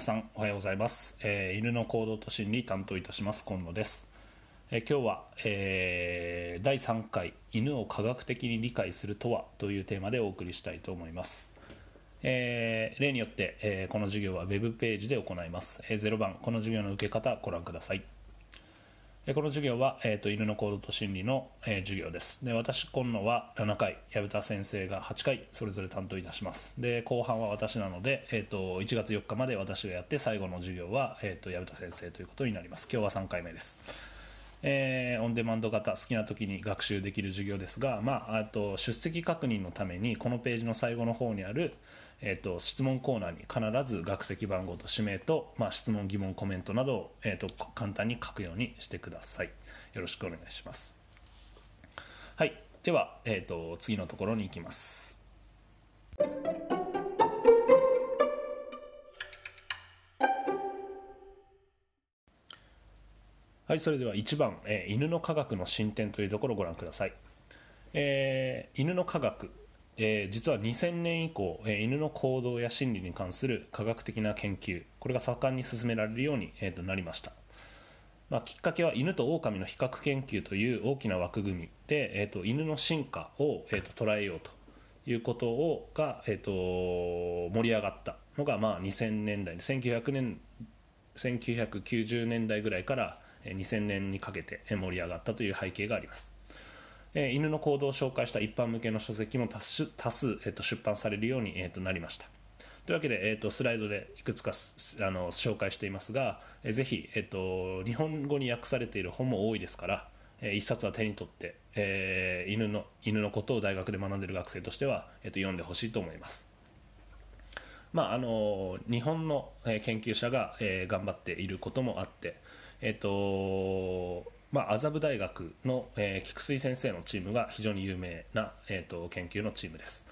皆さんおはようございます、えー犬の行動と心理担当いたします今野です、えー今日は、えー第3回犬を科学的に理解するとはというテーマでお送りしたいと思います、えー例によって、えーこの授業はウェブページで行います、えー0番この授業の受け方ご覧ください。この授業は、えー、と犬の行動と心理の、えー授業です。で私今野は7回。薮田先生が8回それぞれ担当いたします。で後半は私なので、えー、と1月4日まで私がやって最後の授業は、えー、と薮田先生ということになります。今日は3回目です。えーオンデマンド型好きな時に学習できる授業ですが、まあ、あと出席確認のためにこのページの最後の方にある、えー、と質問コーナーに必ず学籍番号と氏名と、まあ、質問疑問コメントなどを、えー、と簡単に書くようにしてください。よろしくお願いします。はい。では、えー、と次のところに行きます。はい。それでは1番、えー犬の科学の進展というところをご覧ください、えー犬の科学、えー実は2000年以降、えー犬の行動や心理に関する科学的な研究これが盛んに進められるように、えーとなりましたまあ、きっかけは犬と狼の比較研究という大きな枠組みで、えー、と犬の進化を、えー、と捉えようということをが、えー、と盛り上がったのが、まあ、2000年代1900年1990年代ぐらいから2000年にかけて盛り上がったという背景があります。えー犬の行動を紹介した一般向けの書籍も多数多数、えー、と出版されるように、えー、となりました。というわけで、えー、とスライドでいくつかあの紹介していますが、えーぜひ、えー、と日本語に訳されている本も多いですから、えー一冊は手に取って、えー犬の犬のことを大学で学んでいる学生としては、えー、と読んでほしいと思います。まあ、あの日本のえー研究者が、えー頑張っていることもあって、えーとまあ、麻布大学の、えー菊水先生のチームが非常に有名な、えー、と研究のチームです。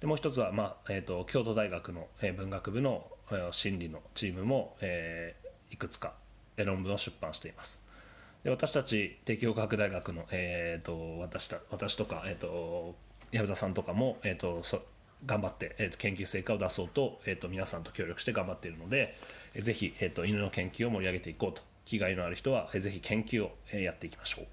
でもう一つは、まあえー、と京都大学の、えー文学部の、えー心理のチームも、えーいくつかえー論文を出版しています。で私たち帝京科学大学の、えー、と私た私とか、えー、と薮田さんとかも、えー、とそ頑張って、えー、と研究成果を出そうと,、えー、と皆さんと協力して頑張っているので、えーぜひ、えー、と犬の研究を盛り上げていこうと気概のある人は、えーぜひ研究を、えやっていきましょう。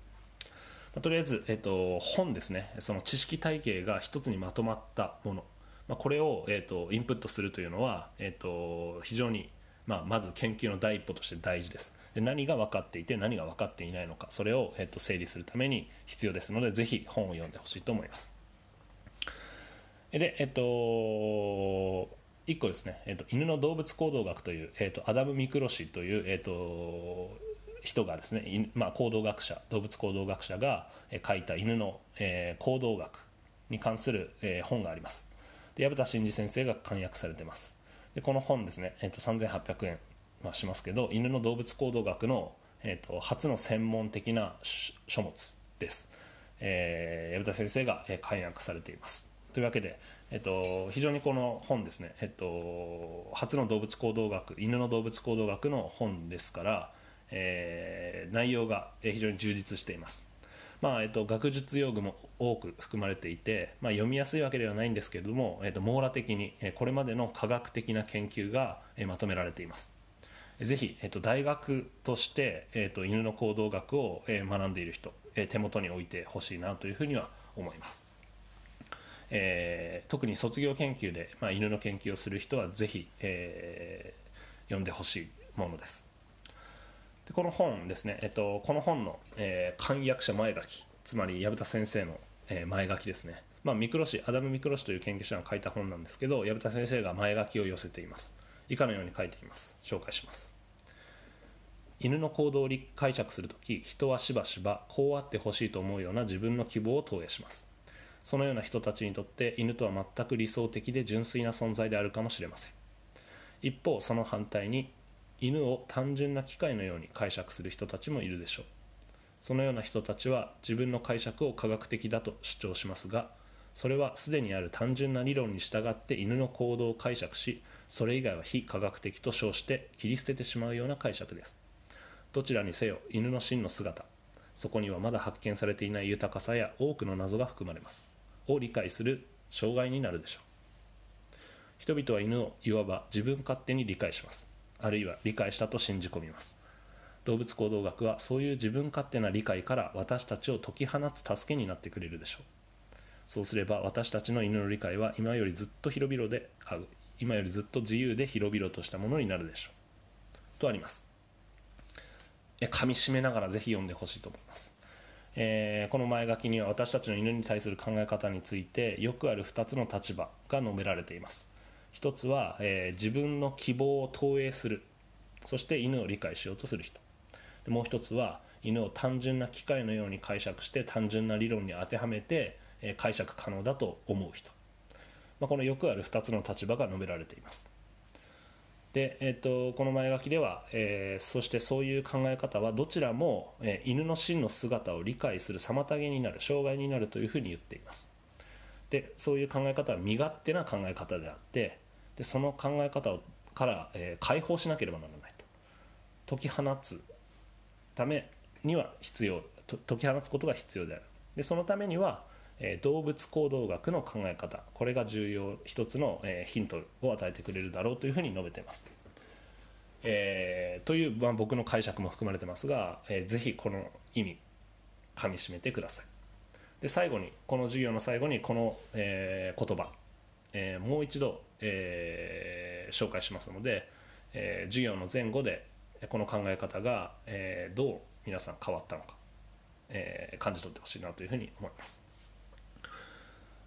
まあとりあえず、えっと、本ですね。その知識体系が一つにまとまったもの、まあ、これを、えっと、インプットするというのは、えっと、非常に、まあ、まず研究の第一歩として大事です。で何が分かっていて何が分かっていないのかそれを、えっと、整理するために必要ですのでぜひ本を読んでほしいと思います。でえっと1個ですね、えっと、犬の動物行動学という、えっと、アダム・ミクロ氏という、えっと、人がですね、まあ、行動学者動物行動学者が書いた犬の、えー行動学に関する、えー本があります。で薮田真二先生が簡約されてます。でこの本ですね、えー、と3800円はしますけど犬の動物行動学の、えー、と初の専門的な書物です、えー薮田先生が、えー簡約されています。というわけで、えっと、非常にこの本ですね、えっと、初の動物行動学犬の動物行動学の本ですから、えー内容が非常に充実しています、まあえっと、学術用具も多く含まれていて、まあ、読みやすいわけではないんですけれども、えっと、網羅的にこれまでの科学的な研究がまとめられています。ぜひ、えっと、大学として、えっと、犬の行動学を、学んでいる人、手元に置いてほしいなというふうには思います。えー特に卒業研究で、まあ、犬の研究をする人はぜひ、えー読んでほしいものです。でこの本ですね、えっと、この本の、えー簡約者前書きつまり薮田先生の、え前書きですね、まあ、ミクロ氏アダム・ミクロ氏という研究者が書いた本なんですけど薮田先生が前書きを寄せています。以下のように書いています。紹介します。犬の行動を解釈するとき人はしばしばこうあってほしいと思うような自分の希望を投影します。そのような人たちにとって犬とは全く理想的で純粋な存在であるかもしれません。一方その反対に犬を単純な機械のように解釈する人たちもいるでしょう。そのような人たちは自分の解釈を科学的だと主張しますがそれはすでにある単純な理論に従って犬の行動を解釈しそれ以外は非科学的と称して切り捨ててしまうような解釈です。どちらにせよ犬の真の姿そこにはまだ発見されていない豊かさや多くの謎が含まれます。を理解する障害になるでしょう。人々は犬をいわば自分勝手に理解します。あるいは理解したと信じ込みます。動物行動学はそういう自分勝手な理解から私たちを解き放つ助けになってくれるでしょう。そうすれば私たちの犬の理解は今よりずっと広々であ今よりずっと自由で広々としたものになるでしょう。とあります。噛みしめながらぜひ読んでほしいと思います。えー、この前書きには私たちの犬に対する考え方についてよくある2つの立場が述べられています。一つは、えー、自分の希望を投影する。そして犬を理解しようとする人。もう一つは犬を単純な機械のように解釈して単純な理論に当てはめて、えー、解釈可能だと思う人、まあ、このよくある2つの立場が述べられています。で、えーと、この前書きでは、えー、そしてそういう考え方はどちらも、えー、犬の真の姿を理解する妨げになる障害になるというふうに言っています。でそういう考え方は身勝手な考え方であってでその考え方をから、えー、解放しなければならないと。解き放つためには必要と解き放つことが必要である。でそのためには、え、動物行動学の考え方。これが重要一つの、え、ヒントを与えてくれるだろうというふうに述べています、えー、という、まあ、僕の解釈も含まれてますが、えー、ぜひこの意味かみしめてください。で最後にこの授業の最後にこの、えー、言葉、えー、もう一度、えー、紹介しますので、えー、授業の前後でこの考え方が、えー、どう皆さん変わったのか、えー、感じ取ってほしいなというふうに思います。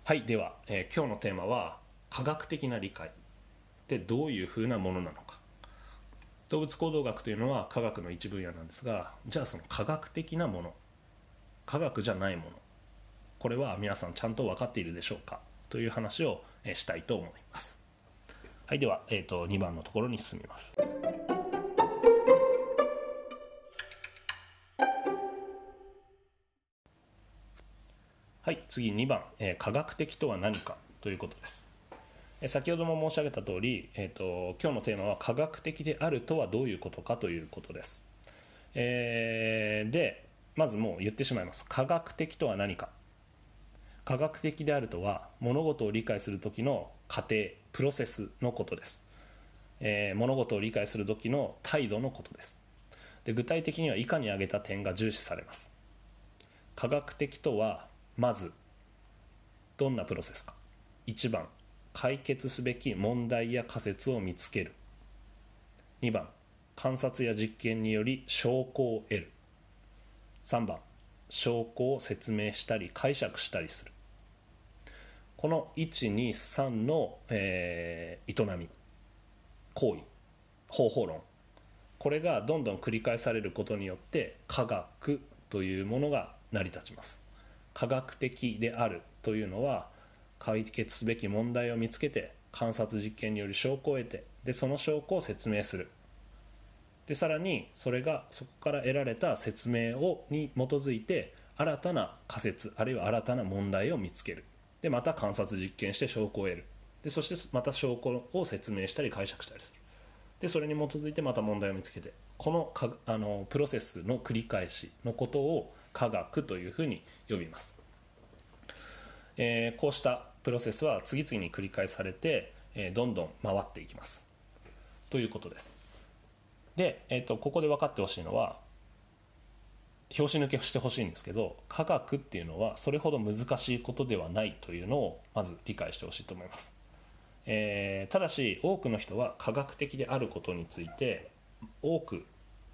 はいでは、えー、今日のテーマは科学的な理解。ってどういうふうなものなのか。動物行動学というのは科学の一分野なんですがじゃあその科学的なもの。科学じゃないもの。これは皆さんちゃんと分かっているでしょうか。という話をしたいと思います。はいでは、えーと、2番のところに進みます。はい次2番、えー、科学的とは何かということです。先ほども申し上げた通り、えーと、今日のテーマは科学的であるとはどういうことかということです、えー、でまずもう言ってしまいます。科学的とは何か。科学的であるとは物事を理解する時の過程プロセスのことです、えー、物事を理解する時の態度のことです。で具体的には以下に挙げた点が重視されます。科学的とはまずどんなプロセスか。1番解決すべき問題や仮説を見つける。2番観察や実験により証拠を得る。3番証拠を説明したり解釈したりする。この123の、えー、営み行為方法論。これがどんどん繰り返されることによって科学というものが成り立ちます。科学的であるというのは解決すべき問題を見つけて観察実験による証拠を得てでその証拠を説明する。でさらにそれがそこから得られた説明をに基づいて新たな仮説あるいは新たな問題を見つける。でまた観察実験して証拠を得る。でそしてまた証拠を説明したり解釈したりする。でそれに基づいてまた問題を見つけてこのかあのプロセスの繰り返しのことを科学というふうに呼びます、えー、こうしたプロセスは次々に繰り返されて、えー、どんどん回っていきます。ということです。で、えーとここで分かってほしいのは拍子抜けしてほしいんですけど科学っていうのはそれほど難しいことではないというのをまず理解してほしいと思います、えー、ただし多くの人は科学的であることについて多く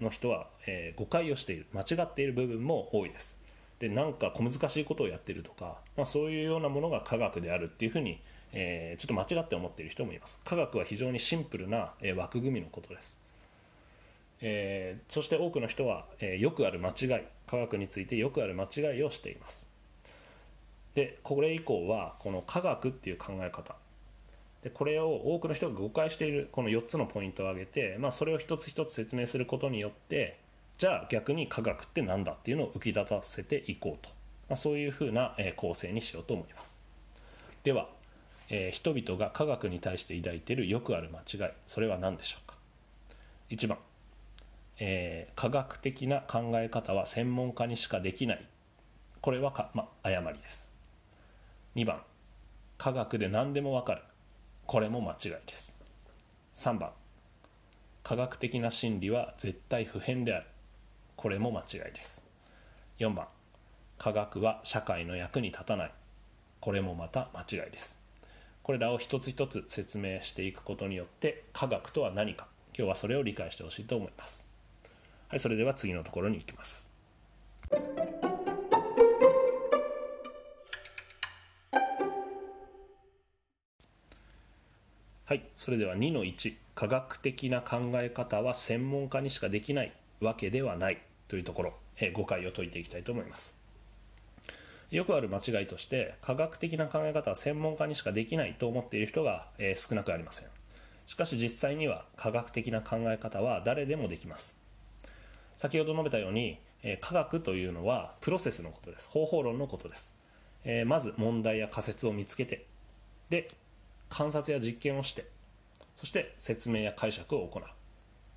の人は、えー、誤解をしている間違っている部分も多いです。でなんか小難しいことをやってるとか、まあ、そういうようなものが科学であるっていうふうに、えー、ちょっと間違って思っている人もいます。科学は非常にシンプルな、え枠組みのことです。えー、そして多くの人は、えー、よくある間違い科学についてよくある間違いをしています。でこれ以降はこの科学っていう考え方でこれを多くの人が誤解しているこの4つのポイントを挙げて、まあ、それを一つ一つ説明することによってじゃあ逆に科学って何だっていうのを浮き立たせていこうと、まあ、そういうふうな、構成にしようと思います。では、えー、人々が科学に対して抱いているよくある間違いそれは何でしょうか？1番。えー、科学的な考え方は専門家にしかできない。これはか、まあ、誤りです。2番。科学で何でもわかる。これも間違いです。3番。科学的な真理は絶対不変である。これも間違いです。4番。科学は社会の役に立たない。これもまた間違いです。これらを一つ一つ説明していくことによって科学とは何か。今日はそれを理解してほしいと思います。はいそれでは次のところに行きます。はいそれでは2の1科学的な考え方は専門家にしかできないわけではない。というところ、え、誤解を解いていきたいと思います。よくある間違いとして科学的な考え方は専門家にしかできないと思っている人が、え、少なくありません。しかし実際には科学的な考え方は誰でもできます。先ほど述べたように、え、科学というのはプロセスのことです。方法論のことです、え、まず問題や仮説を見つけてで観察や実験をしてそして説明や解釈を行う。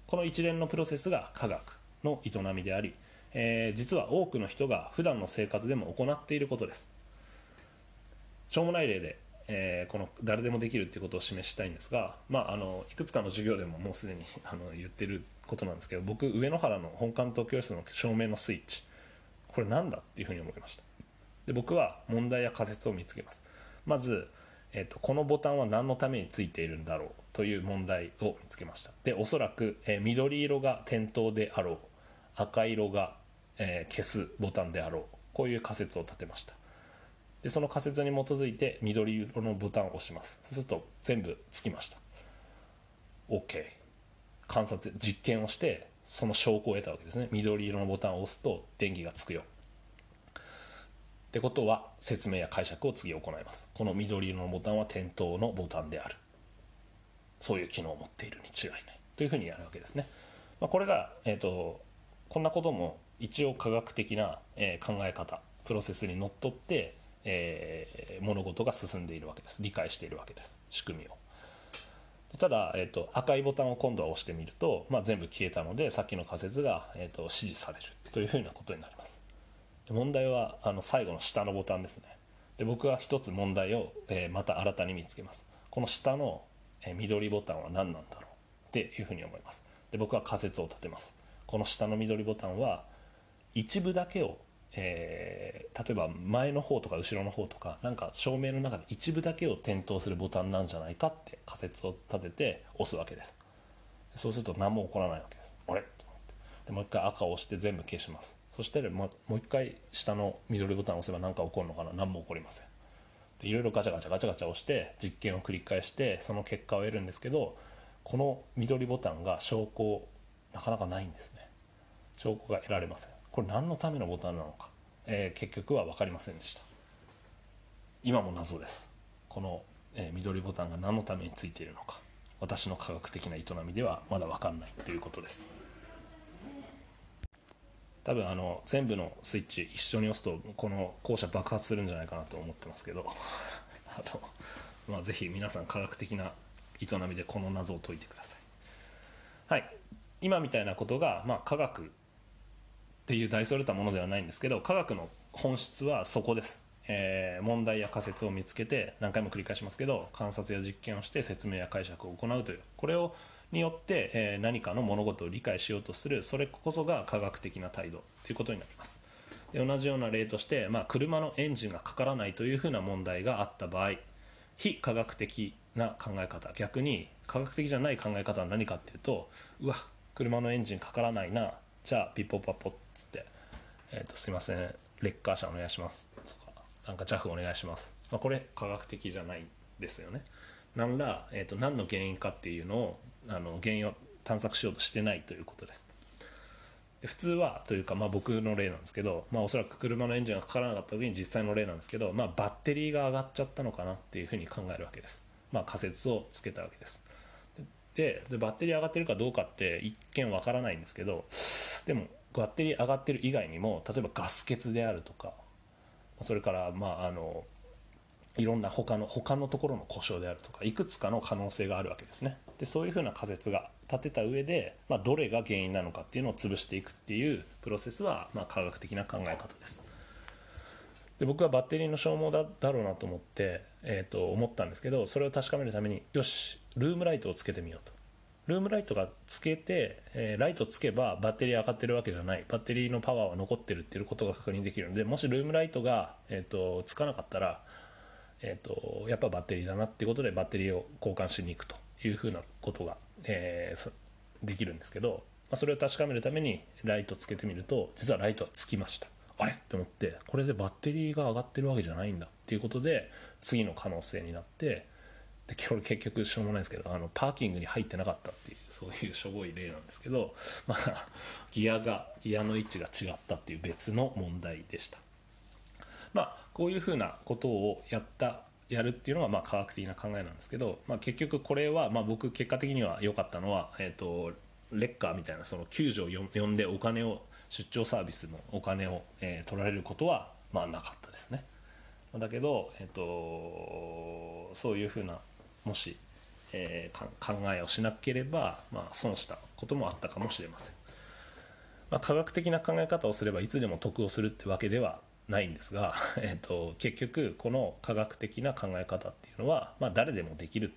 この一連のプロセスが科学の営みであり、えー、実は多くの人が普段の生活でも行っていることです。しょうもない例で、えー、この誰でもできるっていうことを示したいんですが、まあ、あのいくつかの授業でももうすでに あの言ってることなんですけど僕上野原の本関東教室の照明のスイッチこれなんだっていうふうに思いました。で僕は問題や仮説を見つけます。まずえーと、このボタンは何のためについているんだろうという問題を見つけました。でおそらく、えー、緑色が点灯であろう赤色が、えー、消すボタンであろうこういう仮説を立てました。でその仮説に基づいて緑色のボタンを押します。そうすると全部つきました。OK 観察実験をしてその証拠を得たわけですね。緑色のボタンを押すと電気がつくよ。ってことは説明や解釈を次行います。この緑色のボタンは点灯のボタンである。そういう機能を持っているに違いない。というふうにやるわけですね、まあ、これが、えーと、こんなことも一応科学的な、えー、考え方プロセスにのっとって、えー、物事が進んでいるわけです。理解しているわけです。仕組みを。ただ、えーと、赤いボタンを今度は押してみると、まあ、全部消えたのでさっきの仮説が、えーと指示される。というふうなことになります。問題はあの最後の下のボタンですね。で僕は一つ問題を、えー、また新たに見つけます。この下の、えー、緑ボタンは何なんだろう？っていうふうに思います。で僕は仮説を立てます。この下の緑ボタンは一部だけを、えー、例えば前の方とか後ろの方とかなんか照明の中で一部だけを点灯するボタンなんじゃないかって仮説を立てて押すわけです。そうすると何も起こらないわけです。あれ？と思って。でもう一回赤を押して全部消します。そしてもう一回下の緑ボタンを押せば何か起こるのかな。何も起こりません。でいろいろガチャガチャガチャガチャ押して実験を繰り返してその結果を得るんですけどこの緑ボタンが証拠なかなかないんですね。証拠が得られません。これ何のためのボタンなのか、えー、結局は分かりませんでした。今も謎です。この、えー、緑ボタンが何のためについているのか。私の科学的な営みではまだ分かんないということです。多分あの全部のスイッチ一緒に押すとこの校舎爆発するんじゃないかなと思ってますけど。あの、まあ、ぜひ皆さん科学的な営みでこの謎を解いてください。はい。今みたいなことが、まあ、科学っていう大それたものではないんですけど科学の本質はそこです、えー、問題や仮説を見つけて何回も繰り返しますけど観察や実験をして説明や解釈を行うという。これをによって、え何かの物事を理解しようとするそれこそが科学的な態度ということになります。で同じような例として、まあ、車のエンジンがかからないというふうな問題があった場合非科学的な考え方逆に科学的じゃない考え方は何かっていうとうわ車のエンジンかからないなじゃあピッポパッポっつって、えーと、すいませんレッカー車お願いしますとかなんか JAF お願いします、まあ、これ科学的じゃないですよね。何ら、えーと何の原因かっていうのをあの原因を探索しようとしてないということです。普通はというか、まあ、僕の例なんですけど、まあ、おそらく車のエンジンがかからなかった時に実際の例なんですけど、まあ、バッテリーが上がっちゃったのかなっていうふうに考えるわけです、まあ、仮説をつけたわけです。ででバッテリー上がってるかどうかって一見わからないんですけどでもバッテリー上がってる以外にも例えばガス欠であるとかそれからまああのいろんな他の他のところの故障であるとかいくつかの可能性があるわけですね。でそういうふうな仮説が立てた上で、まあ、どれが原因なのかっていうのを潰していくっていうプロセスは、まあ、科学的な考え方です。で僕はバッテリーの消耗だだろうなと思って、えー、と思ったんですけどそれを確かめるためによしルームライトをつけてみようと。ルームライトがつけて、えー、ライトつけばバッテリー上がってるわけじゃない。バッテリーのパワーは残ってるっていうことが確認できるのでもしルームライトが、えーと、つかなかったら、えーと、やっぱバッテリーだなっていうことでバッテリーを交換しに行くと。いうふうなことが、えー、できるんですけど、まあ、それを確かめるためにライトつけてみると実はライトはつきました。あれ？って思ってこれでバッテリーが上がってるわけじゃないんだ。っていうことで次の可能性になってでこれ結局しょうもないですけどあのパーキングに入ってなかったっていうそういうしょぼい例なんですけど、まあ、ギアがギアの位置が違ったっていう別の問題でした。まあ、こういうふうなことをやったやるっていうのがまあ科学的な考えなんですけど、まあ、結局これはまあ僕結果的には良かったのは、えーと、レッカーみたいなその救助を呼んでお金を出張サービスのお金を、えー、取られることはまあなかったですね。だけど、えーとそういうふうなもし、えー、考えをしなければ、まあ、損したこともあったかもしれません、まあ、科学的な考え方をすればいつでも得をするってわけではないんですが、えーと、結局この科学的な考え方っていうのは、まあ、誰でもできる。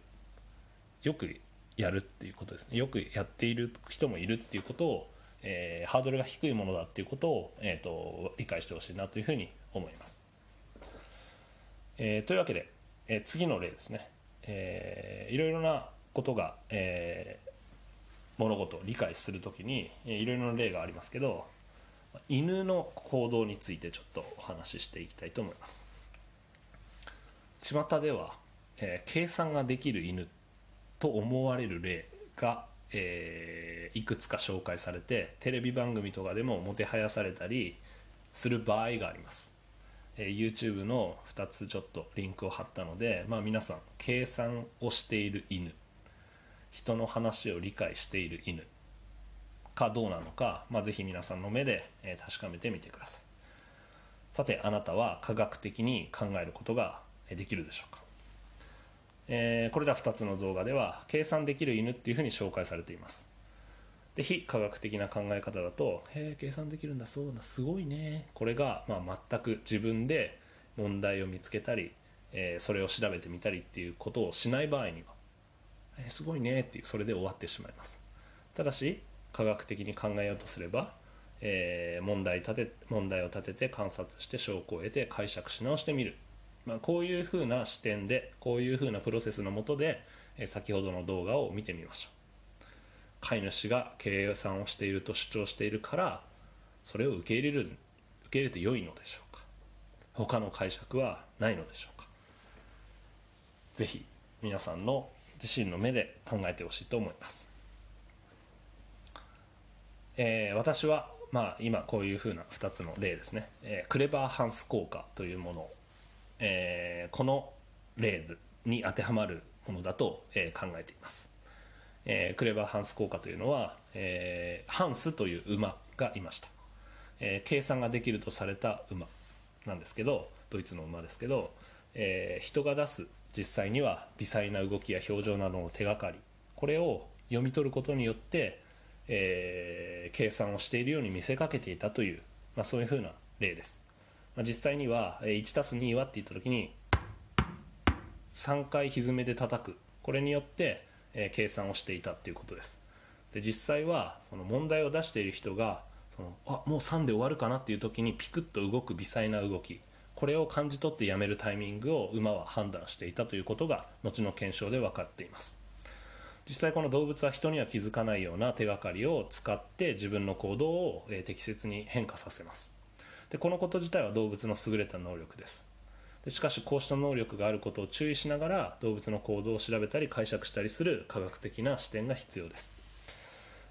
よくやるっていうことですね。よくやっている人もいるっていうことを、えー、ハードルが低いものだっていうことを、えーと、理解してほしいなというふうに思います、えー、というわけで、えー、次の例ですね。えー、いろいろなことが、えー、物事を理解するときにいろいろな例がありますけど犬の行動についてちょっとお話ししていきたいと思います。巷では、えー、計算ができる犬と思われる例が、えー、いくつか紹介されてテレビ番組とかでももてはやされたりする場合があります。え YouTube の2つちょっとリンクを貼ったので、まあ、皆さん計算をしている犬。人の話を理解している犬。かどうなのか、まあ、ぜひ皆さんの目で、確かめてみてください。さてあなたは科学的に考えることができるでしょうか、えー、これら2つの動画では計算できる犬っていうふうに紹介されています。で非科学的な考え方だと「へえ計算できるんだそうだすごいね」これが、まあ、全く自分で問題を見つけたり、えー、それを調べてみたりっていうことをしない場合には「えー、すごいね」っていうそれで終わってしまいます。ただし科学的に考えようとすれば、えー、問題立て問題を立てて観察して証拠を得て解釈し直してみる、まあ、こういうふうな視点でこういうふうなプロセスのもとで、え先ほどの動画を見てみましょう。飼い主が計算をしていると主張しているからそれを受け入れる受け入れて良いのでしょうか。他の解釈はないのでしょうか。ぜひ皆さんの自身の目で考えてほしいと思います、えー、私はまあ今こういうふうな2つの例ですね、えー、クレバーハンス効果というもの、えー、この例に当てはまるものだと、え考えています。え、クレバーハンス効果というのは、え、ハンスという馬がいました、え、計算ができるとされた馬なんですけどドイツの馬ですけど、え人が出す実際には微細な動きや表情などの手がかりこれを読み取ることによって、え計算をしているように見せかけていたという、まあ、そういうふうな例です、まあ、実際には 1+2 はって言った時に3回歪めで叩く。これによってえ計算をしていたっていうことです。で実際はその問題を出している人がそのあもう3で終わるかなっていう時にピクッと動く微細な動き。これを感じ取ってやめるタイミングを馬は判断していたということが後の検証で分かっています。実際この動物は人には気づかないような手がかりを使って自分の行動を適切に変化させます。でこのこと自体は動物の優れた能力です。でしかしこうした能力があることを注意しながら動物の行動を調べたり解釈したりする科学的な視点が必要です、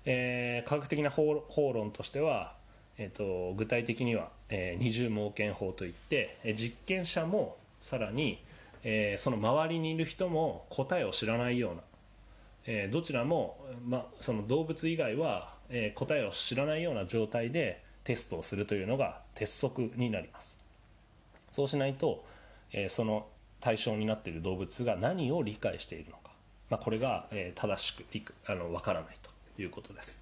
えー、科学的な法論としては、えーと、具体的には、えー、二重盲検法といって、え、実験者もさらに、えー、その周りにいる人も答えを知らないような、えー、どちらも、ま、その動物以外は、えー、答えを知らないような状態でテストをするというのが鉄則になります。そうしないとえその対象になっている動物が何を理解しているのか、まあ、これが、え正しくあの分からないということです。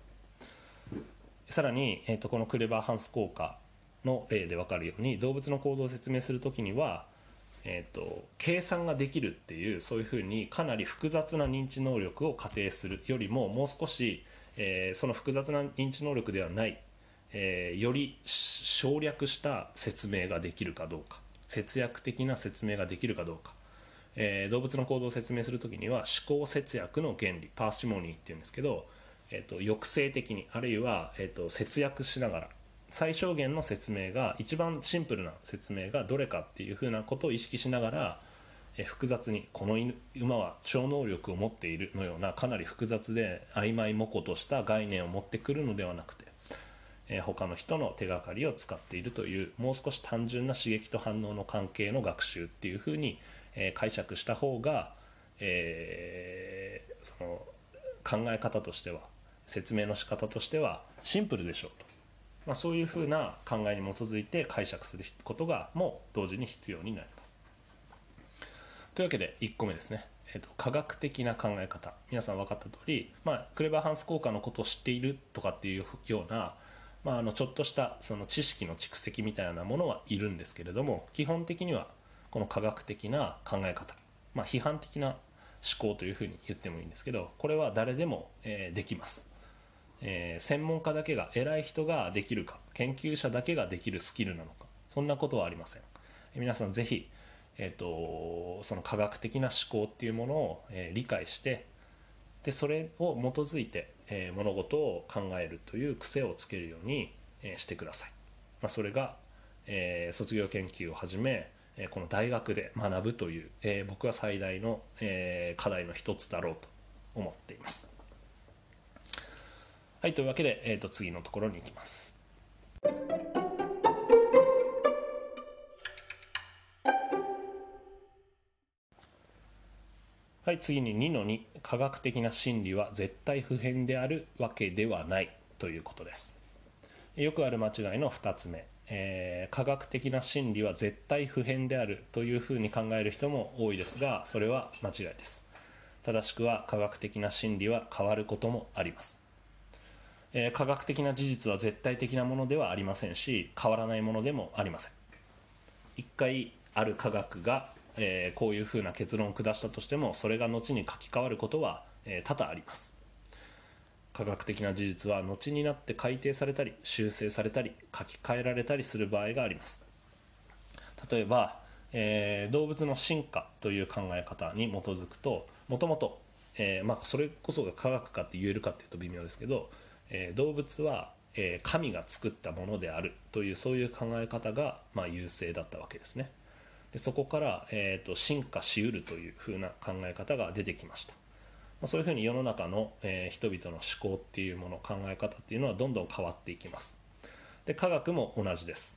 さらに、えーと、このクレバーハンス効果の例で分かるように動物の行動を説明する時には、えーと、計算ができるっていうそういうふうにかなり複雑な認知能力を仮定するよりももう少し、えー、その複雑な認知能力ではない、えー、より省略した説明ができるかどうか節約的な説明ができるかどうか、えー、動物の行動を説明する時には思考節約の原理パーシモニーっていうんですけど、えーと、抑制的にあるいは、えーと節約しながら最小限の説明が一番シンプルな説明がどれかっていうふうなことを意識しながら複雑にこの犬馬は超能力を持っているのようなかなり複雑で曖昧模糊とした概念を持ってくるのではなくて、え他の人の手がかりを使っているというもう少し単純な刺激と反応の関係の学習っていうふうに、え解釈した方が、えー、その考え方としては説明の仕方としてはシンプルでしょうと。まあ、そういうふうな考えに基づいて解釈することがもう同時に必要になります。というわけで1個目ですね、えーと、科学的な考え方。皆さん分かった通り、まあ、クレバーハンス効果のことを知っているとかっていうような、まあ、あのちょっとしたその知識の蓄積みたいなものはいるんですけれども基本的にはこの科学的な考え方、まあ、批判的な思考というふうに言ってもいいんですけどこれは誰でも、えー、できます。えー、専門家だけが偉い人ができるか研究者だけができるスキルなのかそんなことはありません、皆さんぜひ、えーと、その科学的な思考っていうものを、えー、理解してでそれを基づいて、え物事を考えるという癖をつけるように、えしてください、まあ、それが、え卒業研究をはじめえこの大学で学ぶという、え僕は最大の、え課題の一つだろうと思っています。はいというわけで、えー、と次のところに行きます。はい次に2の2科学的な真理は絶対不変であるわけではないということです。よくある間違いの2つ目、えー、科学的な真理は絶対不変であるというふうに考える人も多いですがそれは間違いです。正しくは科学的な真理は変わることもあります。えー、科学的な事実は絶対的なものではありませんし変わらないものでもありません。一回ある科学が、えー、こういうふうな結論を下したとしてもそれが後に書き換わることは、えー、多々あります。科学的な事実は後になって改定されたり修正されたり書き換えられたりする場合があります。例えば、えー、動物の進化という考え方に基づくともともとえ、まあそれこそが科学かって言えるかっていうと微妙ですけどえー、動物は、えー、神が作ったものであるというそういう考え方が、まあ、優勢だったわけですね。でそこから、えーと、進化しうるというふうな考え方が出てきました、まあ、そういうふうに世の中の、えー、人々の思考っていうもの考え方っていうのはどんどん変わっていきます。で科学も同じです。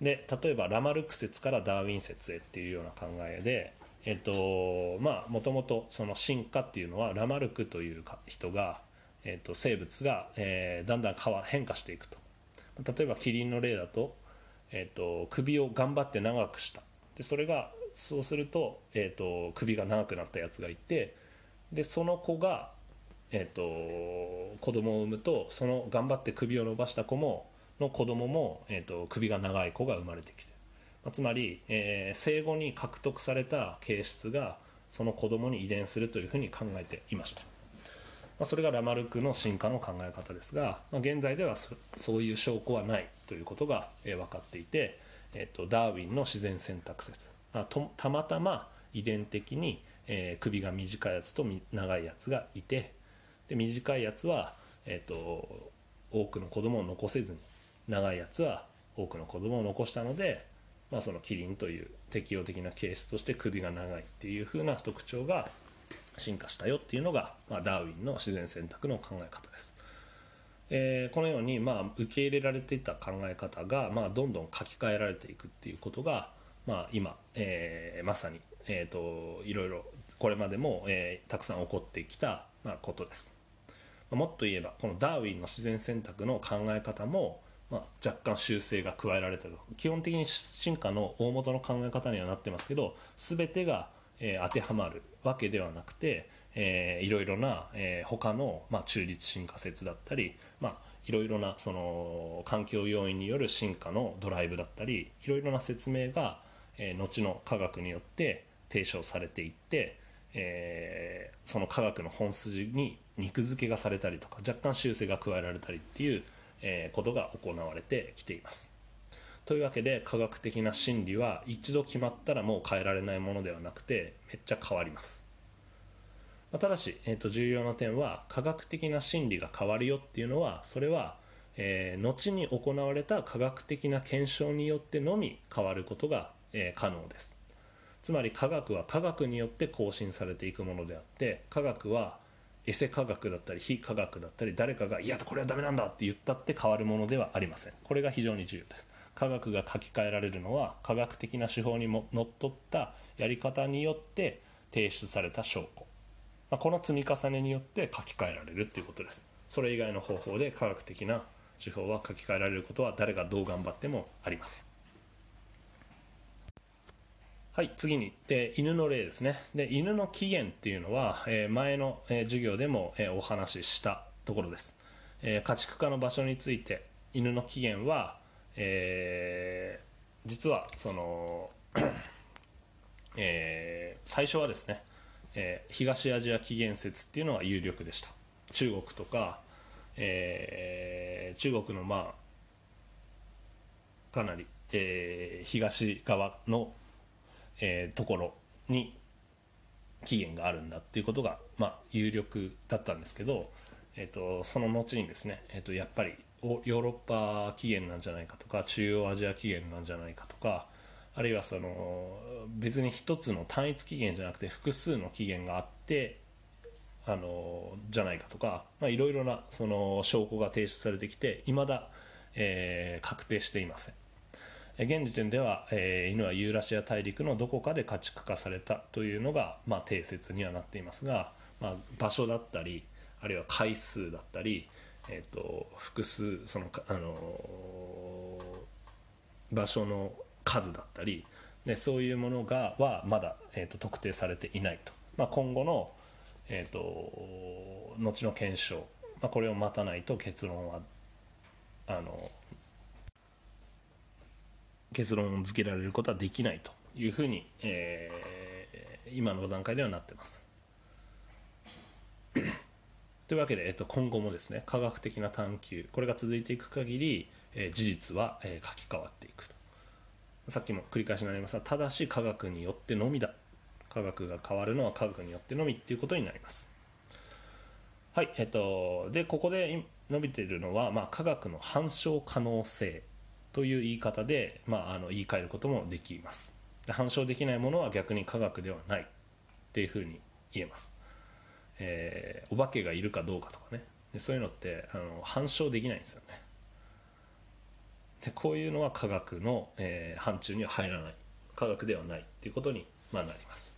で例えばラマルク説からダーウィン説へっていうような考えでえっとまあもともとその進化っていうのはラマルクという人がえーと、生物が、えー、だんだん変わ変化していくと。例えばキリンの例だと,、えーと、首を頑張って長くした。でそれがそうすると,、えーと、首が長くなったやつがいてでその子が、えー、と子供を産むとその頑張って首を伸ばした子もの子供も、えー、と首が長い子が生まれてきて、まあ、つまり、えー、生後に獲得された形質がその子供に遺伝するというふうに考えていました。まあ、それがラマルクの進化の考え方ですが、まあ、現在ではそういう証拠はないということが、えー、分かっていて、えーと、ダーウィンの自然選択説。あとたまたま遺伝的に、えー、首が短いやつと長いやつがいてで短いやつは、えーと、多くの子供を残せずに長いやつは多くの子供を残したので、まあ、そのキリンという適応的なケースとして首が長いっていうふうな特徴が進化したよっていうのが、まあ、ダーウィンの自然選択の考え方です。えー、このように、まあ、受け入れられていた考え方が、まあ、どんどん書き換えられていくっていうことが、まあ、今、えー、まさに、えーと、いろいろこれまでも、えー、たくさん起こってきた、まあ、ことです。もっと言えばこのダーウィンの自然選択の考え方も、まあ、若干修正が加えられてる基本的に進化の大元の考え方にはなってますけど全てがえー、当てはまるわけではなくて、えー、いろいろな、えー、他の、まあ、中立進化説だったり、まあ、いろいろなその環境要因による進化のドライブだったりいろいろな説明が、えー、後の科学によって提唱されていって、えー、その科学の本筋に肉付けがされたりとか若干修正が加えられたりっていう、えー、ことが行われてきています。というわけで科学的な真理は一度決まったらもう変えられないものではなくてめっちゃ変わります。ただし、えー、と重要な点は科学的な真理が変わるよっていうのはそれは、えー、後に行われた科学的な検証によってのみ変わることが、えー、可能です。つまり科学は科学によって更新されていくものであって科学はエセ科学だったり非科学だったり誰かが「いやこれはダメなんだ」って言ったって変わるものではありません。これが非常に重要です。科学が書き換えられるのは科学的な手法にものっとったやり方によって提出された証拠。まあ、この積み重ねによって書き換えられるっていうことです。それ以外の方法で科学的な手法は書き換えられることは誰がどう頑張ってもありません。はい次に。で犬の例ですね。で犬の起源っていうのは、えー、前の、えー、授業でも、えー、お話ししたところです、え家畜化の場所について犬の起源は、え実はその え最初はですねえー、東アジア起源説っていうのが有力でした。中国とか、えー、中国のまあかなり、えー、東側の、えー、ところに起源があるんだっていうことが、まあ、有力だったんですけど、えーと、その後にですね、えーと、やっぱりヨーロッパ起源なんじゃないかとか中央アジア起源なんじゃないかとかあるいはその別に一つの単一期限じゃなくて複数の期限があってあのじゃないかとかいろいろなその証拠が提出されてきていまだ、えー、確定していません。現時点では、えー、犬はユーラシア大陸のどこかで家畜化されたというのが、まあ、定説にはなっていますが、まあ、場所だったりあるいは回数だったり、えーと、複数その、あのー、場所の数だったりでそういうものがはまだ、えーと、特定されていないと、まあ、今後の、えーと、後の検証、まあ、これを待たないと結論はあの結論付けられることはできないというふうに、えー、今の段階ではなってます。というわけで、えっと、今後もですね科学的な探求これが続いていく限り、えー、事実は、えー、書き換わっていくと。さっきも繰り返しになりますがただし科学によってのみだ。科学が変わるのは科学によってのみっていうことになります。はいえっとでここで伸びているのは、まあ、科学の反証可能性という言い方で、まあ、あの言い換えることもできます。反証できないものは逆に科学ではないっていうふうに言えます、えー、お化けがいるかどうかとかね。でそういうのってあの反証できないんですよね。でこういうのは科学の、えー、範疇には入らない。科学ではない。っていうことに、まあ、なります。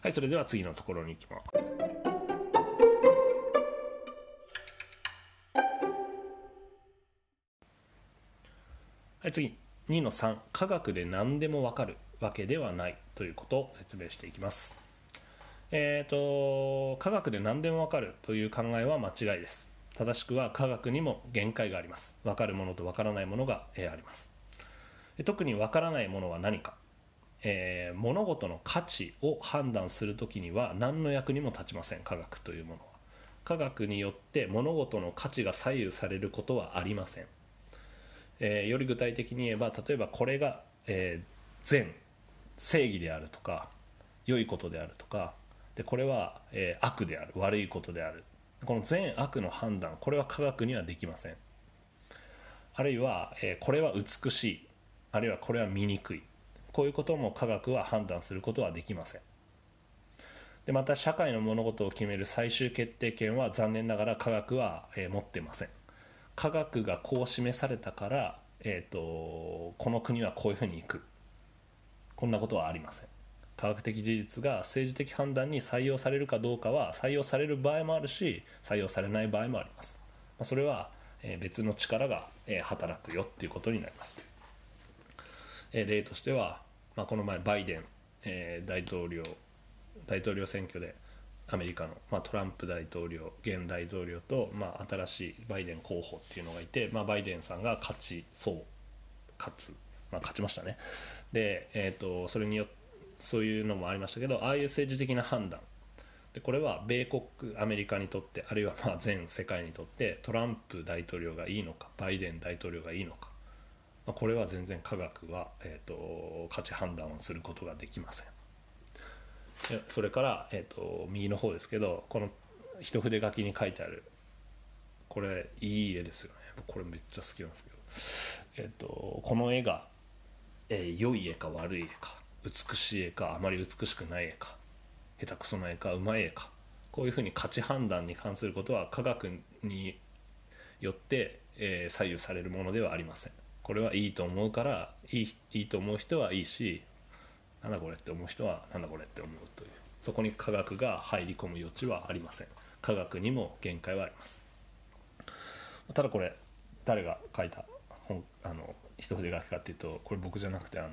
はいそれでは次のところに行きますはい次。2の3科学で何でもわかるわけではないということを説明していきます。えっ、ー、と科学で何でもわかるという考えは間違いです。正しくは科学にも限界があります。分かるものと分からないものが、え、あります。特に分からないものは何か、えー、物事の価値を判断するときには何の役にも立ちません。科学というものは。科学によって物事の価値が左右されることはありません、えー、より具体的に言えば例えばこれが、え善正義であるとか良いことであるとかでこれは、え悪である悪いことである。この善悪の判断これは科学にはできません。あるいは、えー、これは美しい。あるいはこれは醜い。こういうことも科学は判断することはできません。でまた社会の物事を決める最終決定権は残念ながら科学は、えー、持ってません。科学がこう示されたから、えーとこの国はこういうふうにいく。こんなことはありません。科学的事実が政治的判断に採用されるかどうかは採用される場合もあるし採用されない場合もあります、まそれは別の力が働くよっていうことになります。例としては、まあ、この前バイデン大統領大統領選挙でアメリカの、まあ、トランプ大統領現大統領と、まあ、新しいバイデン候補っていうのがいて、まあ、バイデンさんが勝ちそう勝つ。まあ、勝ちましたね。で、えーと、それによそういうのもありましたけどああいう政治的な判断。でこれは米国アメリカにとってあるいはまあ全世界にとってトランプ大統領がいいのかバイデン大統領がいいのか、まあ、これは全然科学は、えーと、価値判断をすることができません。それから、えーと右の方ですけどこの一筆書きに書いてある。これいい絵ですよね。これめっちゃ好きなんですけど、えっと、この絵が、えー、良い絵か悪い絵か。美しい絵かあまり美しくない絵か下手くそな絵かうまい絵かこういうふうに価値判断に関することは科学によって、えー、左右されるものではありません。これはいいと思うからいいいいと思う人はいいしなんだこれって思う人はなんだこれって思うという。そこに科学が入り込む余地はありません。科学にも限界はあります。ただこれ誰が書いた本あの一筆書きかっていうとこれ僕じゃなくてあの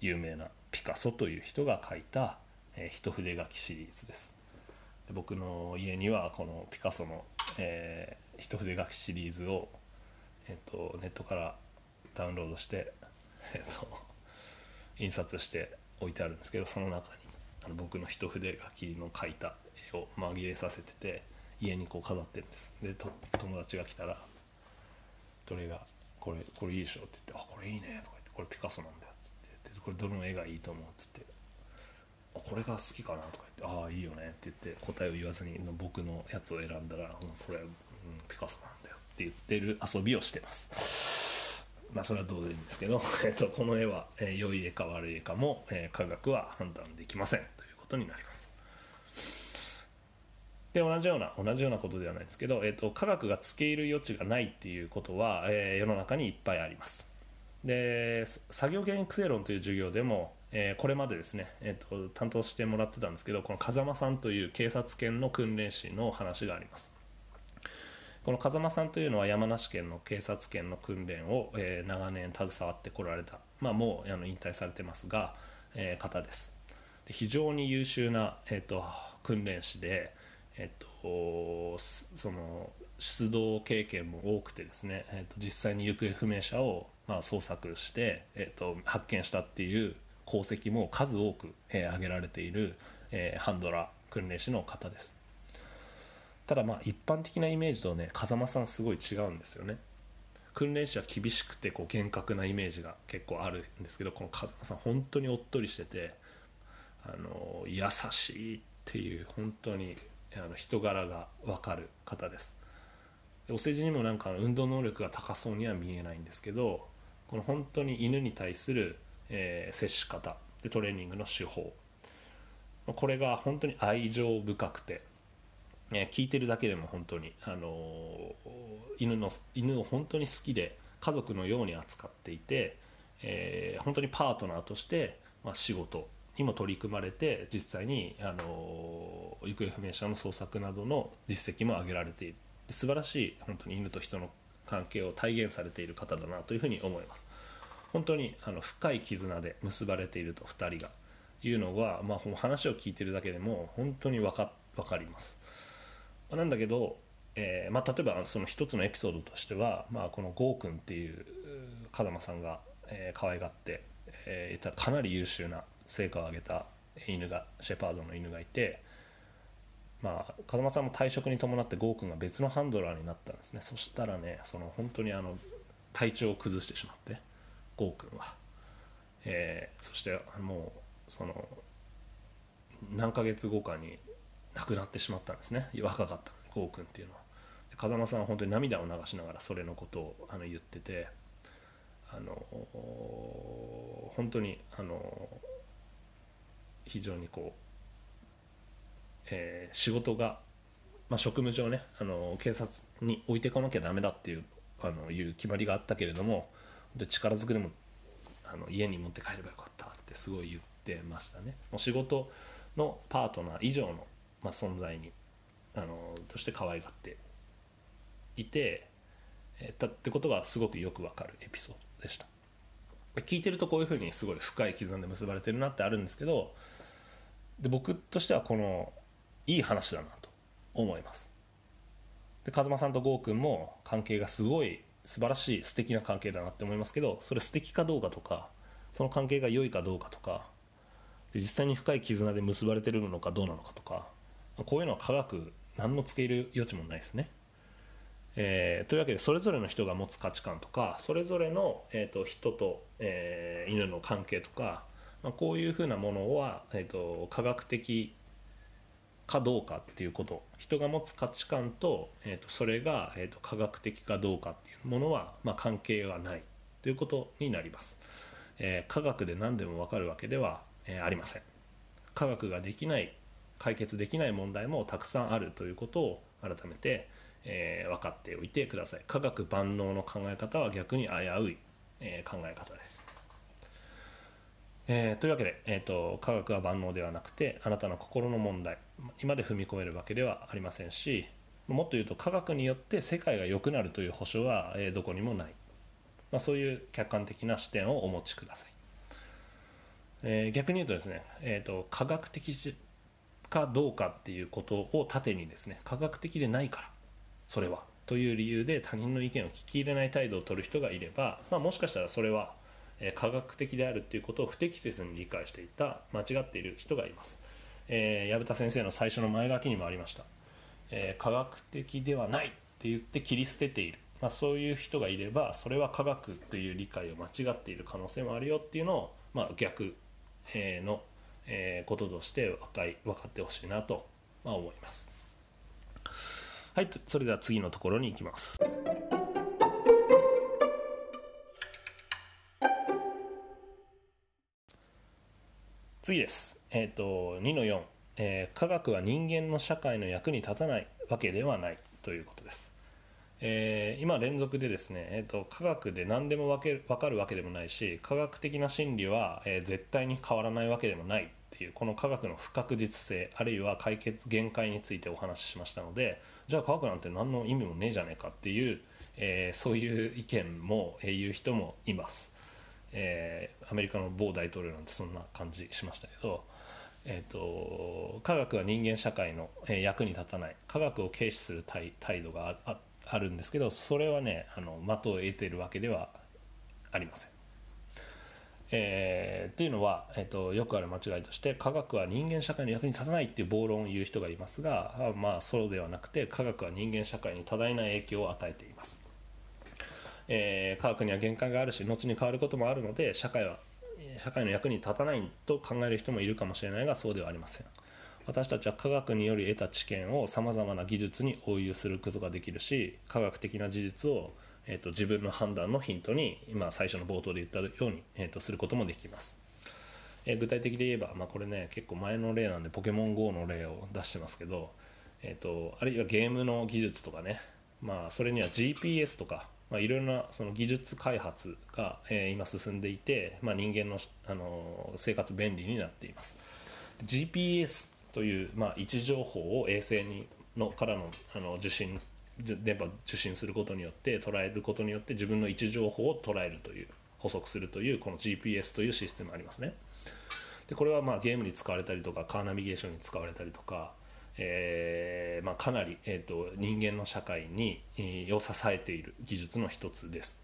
有名なピカソという人が書いた、えー、一筆書きシリーズです。で僕の家にはこのピカソの、えー、一筆書きシリーズを、えーと、ネットからダウンロードして、えーと、印刷して置いてあるんですけどその中にあの僕の一筆書きの描いた絵を紛れさせてて家にこう飾ってるんです。で友達が来たら「どれがこれこれいいでしょ」って言って「あこれいいね」とか言って「これピカソなんだよ」「これどの絵がいいと思う」っつって「あこれが好きかな」とか言って「ああいいよね」って言って答えを言わずに僕のやつを選んだら「うん、これ、うん、ピカソなんだよ」って言ってる遊びをしてます。まあそれはどうでいいんですけど、えっと、この絵は、えー、良い絵か悪い絵かも、えー、科学は判断できません。ということになります。で同じような同じようなことではないですけど、えーと、科学が付け入る余地がないっていうことは、えー、世の中にいっぱいあります。で作業原因性論という授業でも、えー、これまでですね、えーと、担当してもらってたんですけどこの風間さんという警察犬の訓練士の話があります。この風間さんというのは山梨県の警察犬の訓練を、えー、長年携わってこられた、まあ、もうあの引退されてますが、えー、方です。で非常に優秀な、えーと訓練士で、えっと、その出動経験も多くてですね、えっと、実際に行方不明者を、まあ、捜索して、えっと、発見したっていう功績も数多く、えー、挙げられている、えー、ハンドラ訓練士の方です。ただまあ一般的なイメージとね風間さんすごい違うんですよね。訓練士は厳しくてこう厳格なイメージが結構あるんですけどこの風間さん本当におっとりしててあの優しいっていう本当にあの人柄が分かる方です。お世辞にもなんか運動能力が高そうには見えないんですけどこの本当に犬に対する、えー、接し方でトレーニングの手法。これが本当に愛情深くて、えー、聞いてるだけでも本当に、あのー、犬の犬を本当に好きで家族のように扱っていて、えー、本当にパートナーとして、まあ、仕事にも取り組まれて実際にあの行方不明者の捜索などの実績も挙げられている。素晴らしい本当に犬と人の関係を体現されている方だなというふうに思います。本当にあの深い絆で結ばれていると2人が。いうのは、まあ、話を聞いてるだけでも本当に分か分かります。なんだけど、えーまあ、例えばその一つのエピソードとしては、まあ、このゴーくんっていう風間さんが、えー、可愛がって、えー、かなり優秀な成果を上げた犬がシェパードの犬がいてまあ風間さんも退職に伴ってゴーくんが別のハンドラーになったんですね。そしたらねその本当にあの体調を崩してしまってゴーくんは、えー、そしてもうその何ヶ月後かに亡くなってしまったんですね。若かったゴーくんっていうのは。風間さんは本当に涙を流しながらそれのことをあの言っててあの本当にあの非常にこう、えー、仕事が、まあ、職務上ねあの警察に置いていかなきゃダメだっていうあのいう決まりがあったけれどもで力ずくでもあの家に持って帰ればよかったってすごい言ってましたね。もう仕事のパートナー以上の、まあ、存在にあのとして可愛がっていて、え、たってことがすごくよくわかるエピソードでした。聞いてるとこういうふうにすごい深い絆で結ばれてるなってあるんですけどで僕としてはこのいい話だなと思いますで風間さんと郷君も関係がすごい素晴らしい素敵な関係だなって思いますけどそれ素敵かどうかとかその関係が良いかどうかとか実際に深い絆で結ばれてるのかどうなのかとかこういうのは科学何のつけ入る余地もないですね。えー、というわけでそれぞれの人が持つ価値観とかそれぞれの、えーと、人と、えー、犬の関係とか、まあ、こういうふうなものは、えーと、科学的かどうかっていうこと。人が持つ価値観と,、えーと、それが、えー、と科学的かどうかっていうものは、まあ、関係がない。ということになります、えー、科学で何でも分かるわけでは、えー、ありません。科学ができない解決できない問題もたくさんあるということを改めてえー、分かっておいてください。科学万能の考え方は逆に危うい、えー、考え方です、えー、というわけで、えーと、科学は万能ではなくてあなたの心の問題。今で踏み込めるわけではありませんしもっと言うと科学によって世界が良くなるという保証は、え、どこにもない、まあ、そういう客観的な視点をお持ちください、えー、逆に言うとですね、えーと科学的かどうかっていうことを盾にですね科学的でないからそれはという理由で他人の意見を聞き入れない態度を取る人がいれば、まあ、もしかしたらそれは、科学的であるということを不適切に理解していた間違っている人がいます、えー、薮田先生の最初の前書きにもありました、えー、科学的ではないって言って切り捨てている、まあ、そういう人がいればそれは科学という理解を間違っている可能性もあるよっていうのを、まあ、逆、えの、えこととして分か分かってほしいなと、まあ思います。はいそれでは次のところに行きます。次です。え、ー、と2の4、えー、科学は人間の社会の役に立たないわけではないということです。えー、今連続でですね、えーと、科学で何でも分け分かるわけでもないし科学的な真理は、えー、絶対に変わらないわけでもないっていうこの科学の不確実性あるいは解決限界についてお話ししましたのでじゃあ科学なんて何の意味もねえじゃねえかっていう、えー、そういう意見も、えー、言う人もいます、えー、アメリカの某大統領なんてそんな感じしましたけど、えーと、科学は人間社会の、役に立たない。科学を軽視する態度がああるんですけどそれはねあの的を得ているわけではありません。えー、っていうのは、えーと、よくある間違いとして科学は人間社会の役に立たないっていう暴論を言う人がいますがまあそうではなくて科学は人間社会に多大な影響を与えています、えー、科学には限界があるし後に変わることもあるので社会は社会の役に立たないと考える人もいるかもしれないがそうではありません。私たちは科学により得た知見をさまざまな技術に応用することができるし科学的な事実をえーと、自分の判断のヒントに今最初の冒頭で言ったように、えーと、することもできます、えー、具体的で言えば、まあ、これね結構前の例なんでポケモン GO の例を出してますけど、えーと、あるいはゲームの技術とかね、まあ、それには GPS とかまあ、いろいろなその技術開発が、えー、今進んでいて、まあ、人間の、あのー、生活便利になっています。GPS という、まあ、位置情報を衛星にのからのあの受信電波受信することによって捉えることによって自分の位置情報を捉えるという補足するというこの GPS というシステムありますね。でこれはまあゲームに使われたりとかカーナビゲーションに使われたりとか、えーまあ、かなり、えーと、人間の社会に、えー、を支えている技術の一つです。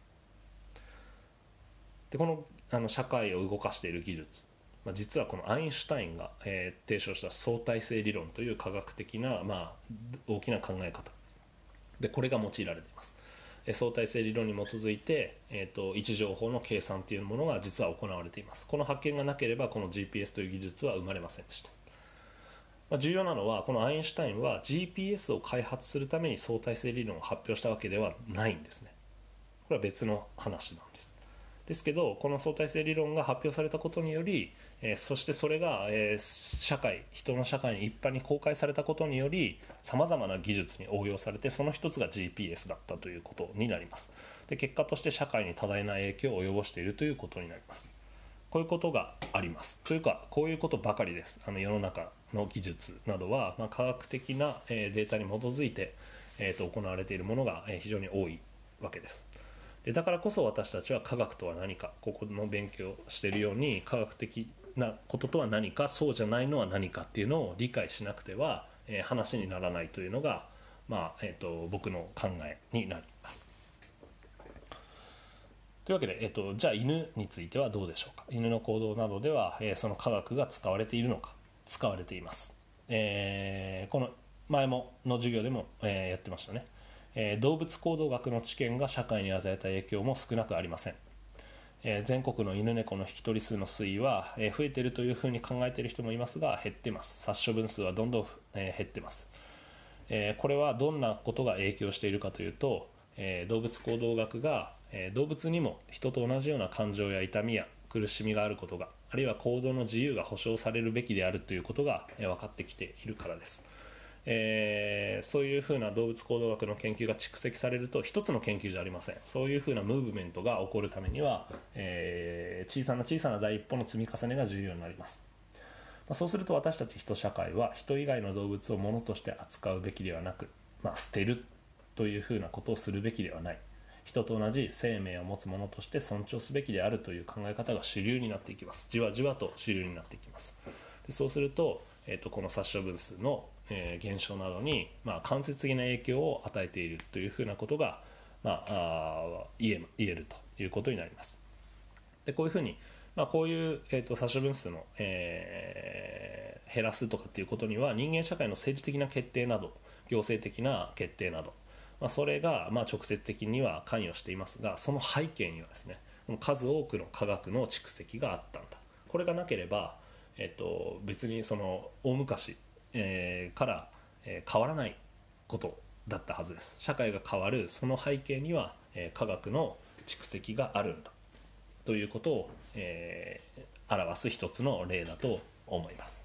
でこのあの社会を動かしている技術。まあ、実はこのアインシュタインが、えー、提唱した相対性理論という科学的な、まあ、大きな考え方。でこれが用いられています。相対性理論に基づいて、えーと、位置情報の計算というものが実は行われています。この発見がなければこの GPS という技術は生まれませんでした、まあ、重要なのはこのアインシュタインは GPS を開発するために相対性理論を発表したわけではないんですね。これは別の話なんです。ですけどこの相対性理論が発表されたことにより、えー、そしてそれが、えー、社会人の社会に一般に公開されたことによりさまざまな技術に応用されてその一つが GPS だったということになります。で結果として社会に多大な影響を及ぼしているということになります。こういうことがあります。というかこういうことばかりです。あの世の中の技術などは、まあ、科学的な、え、データに基づいて、えーと、行われているものが、え、非常に多いわけです。でだからこそ私たちは科学とは何かここの勉強してるように科学的なこととは何かそうじゃないのは何かっていうのを理解しなくては、えー、話にならないというのが、まあえーと、僕の考えになり。というわけで、えっと、じゃあ犬についてはどうでしょうか？犬の行動などでは、えー、その科学が使われているのか？使われています、えー、この前もの授業でも、えー、やってましたね、え動物行動学の知見が社会に与えた影響も少なくありません。え全国の犬猫の引き取り数の推移は、え増えているというふうに考えている人もいますが減ってます。殺処分数はどんどん、え減ってます、えこれはどんなことが影響しているかというと、え動物行動学が、え動物にも人と同じような感情や痛みや苦しみがあることがあるいは行動の自由が保障されるべきであるということが、え分かってきているからです。えー、そういうふうな動物行動学の研究が蓄積されると一つの研究じゃありません。そういうふうなムーブメントが起こるためには、えー、小さな小さな第一歩の積み重ねが重要になります、ま、そうすると私たち人社会は人以外の動物を物として扱うべきではなく、まあ、捨てるというふうなことをするべきではない。人と同じ生命を持つ者として尊重すべきであるという考え方が主流になっていきますじわじわと主流になっていきますでそうすると,、えーと、この殺処分数のえー、現象などに、まあ、間接的な影響を与えているというふうなことが、まあ、あ言え言えるということになります。でこういうふうに、まあ、こういう、えーと、殺処分数の、えー、減らすとかっていうことには人間社会の政治的な決定など行政的な決定など、まあ、それが、まあ、直接的には関与していますがその背景にはですね数多くの科学の蓄積があったんだ。これがなければ、えっと、別にその大昔えー、から、え、変わらないことだったはずです。社会が変わるその背景には、えー、科学の蓄積があるんだ。ということを、えー、表す一つの例だと思います。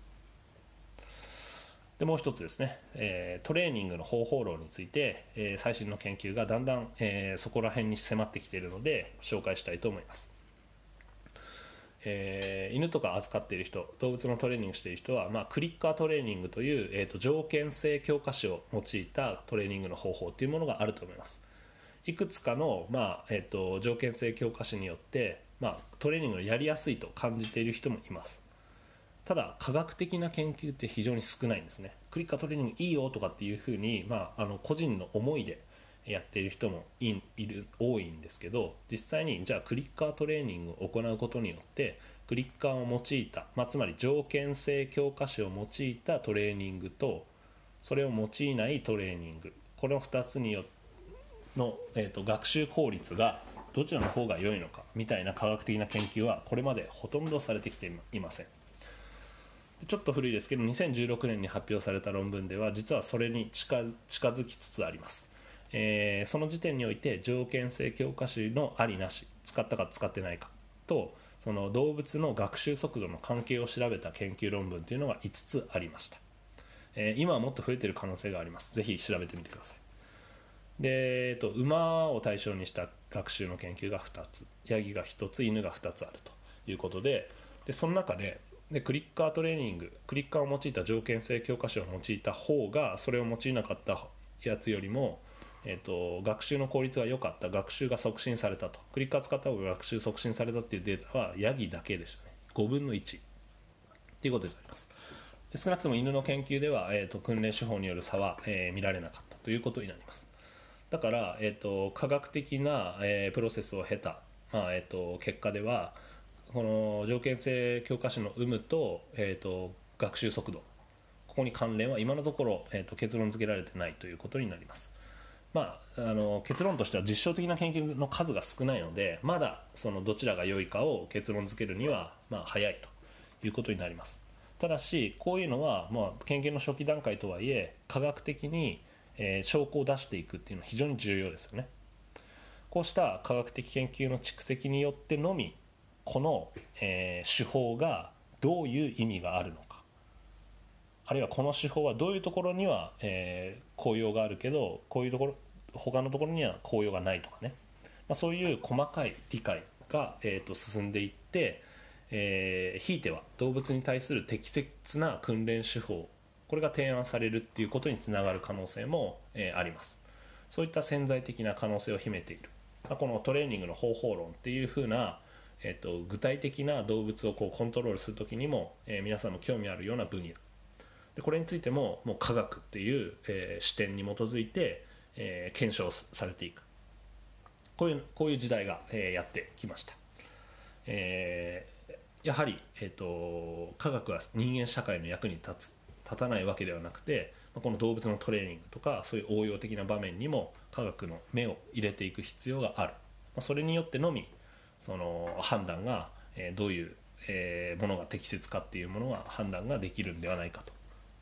でもう一つですね、えー、トレーニングの方法論について、えー、最新の研究がだんだん、えー、そこら辺に迫ってきているので紹介したいと思います。え、犬とか扱っている人動物のトレーニングしている人は、まあ、クリッカートレーニングという、えーと、条件性強化詞を用いたトレーニングの方法というものがあると思います。いくつかの、まあえーと、条件性強化詞によって、まあ、トレーニングをやりやすいと感じている人もいます。ただ科学的な研究って非常に少ないんですね。クリッカートレーニングいいよとかっていうふうに、まあ、あの個人の思いでやっている人もいる多いんですけど実際にじゃあクリッカートレーニングを行うことによってクリッカーを用いた、まあ、つまり条件性強化詞を用いたトレーニングとそれを用いないトレーニング。この2つによの、えーと、学習効率がどちらの方が良いのかみたいな科学的な研究はこれまでほとんどされてきていません。ちょっと古いですけど2016年に発表された論文では実はそれに近づきつつあります。えー、その時点において条件性教科書のありなし使ったか使ってないかとその動物の学習速度の関係を調べた研究論文というのが5つありました、えー、今はもっと増えてる可能性があります。ぜひ調べてみてください。で、えっと、馬を対象にした学習の研究が2つヤギが1つ犬が2つあるということででその中ででクリッカートレーニングクリッカーを用いた条件性教科書を用いた方がそれを用いなかったやつよりもえーと、学習の効率が良かった学習が促進されたと。クリッカー使った方が学習促進されたっていうデータはヤギだけでしたね。5分の1っていうことになります。で少なくとも犬の研究では、えーと、訓練手法による差は、えー、見られなかった。ということになります。だから、えーと、科学的な、えー、プロセスを経た、まあえー、と結果ではこの条件性教科書の有無と,、えー、と学習速度。ここに関連は今のところ、えー、と結論付けられてないということになります。まあ、あの結論としては実証的な研究の数が少ないのでまだそのどちらが良いかを結論付けるには、まあ、早いということになります。ただしこういうのは、まあ、研究の初期段階とはいえ科学的に、えー、証拠を出していくっていうのは非常に重要ですよね。こうした科学的研究の蓄積によってのみこの、えー、手法がどういう意味があるのか。あるいはこの手法はどういうところには、えー、効用があるけどこういうところ他のところには効用がないとかね、まあ、そういう細かい理解が、えーと、進んでいって、えー、ひいては動物に対する適切な訓練手法これが提案されるっていうことにつながる可能性も、えー、あります。そういった潜在的な可能性を秘めている、まあ、このトレーニングの方法論っていうふうな、えーと、具体的な動物をこうコントロールする時にも、えー、皆さんも興味あるような分野。でこれについてももう科学っていう、えー、視点に基づいて、えー、検証されていく。こういうこういう時代が、え、やってきました、え、やはり、えーと、科学は人間社会の役に立つ立たないわけではなくてこの動物のトレーニングとかそういう応用的な場面にも科学の目を入れていく必要がある。それによってのみその判断が、え、どういう、え、ものが適切かっていうものが判断ができるんではないかと、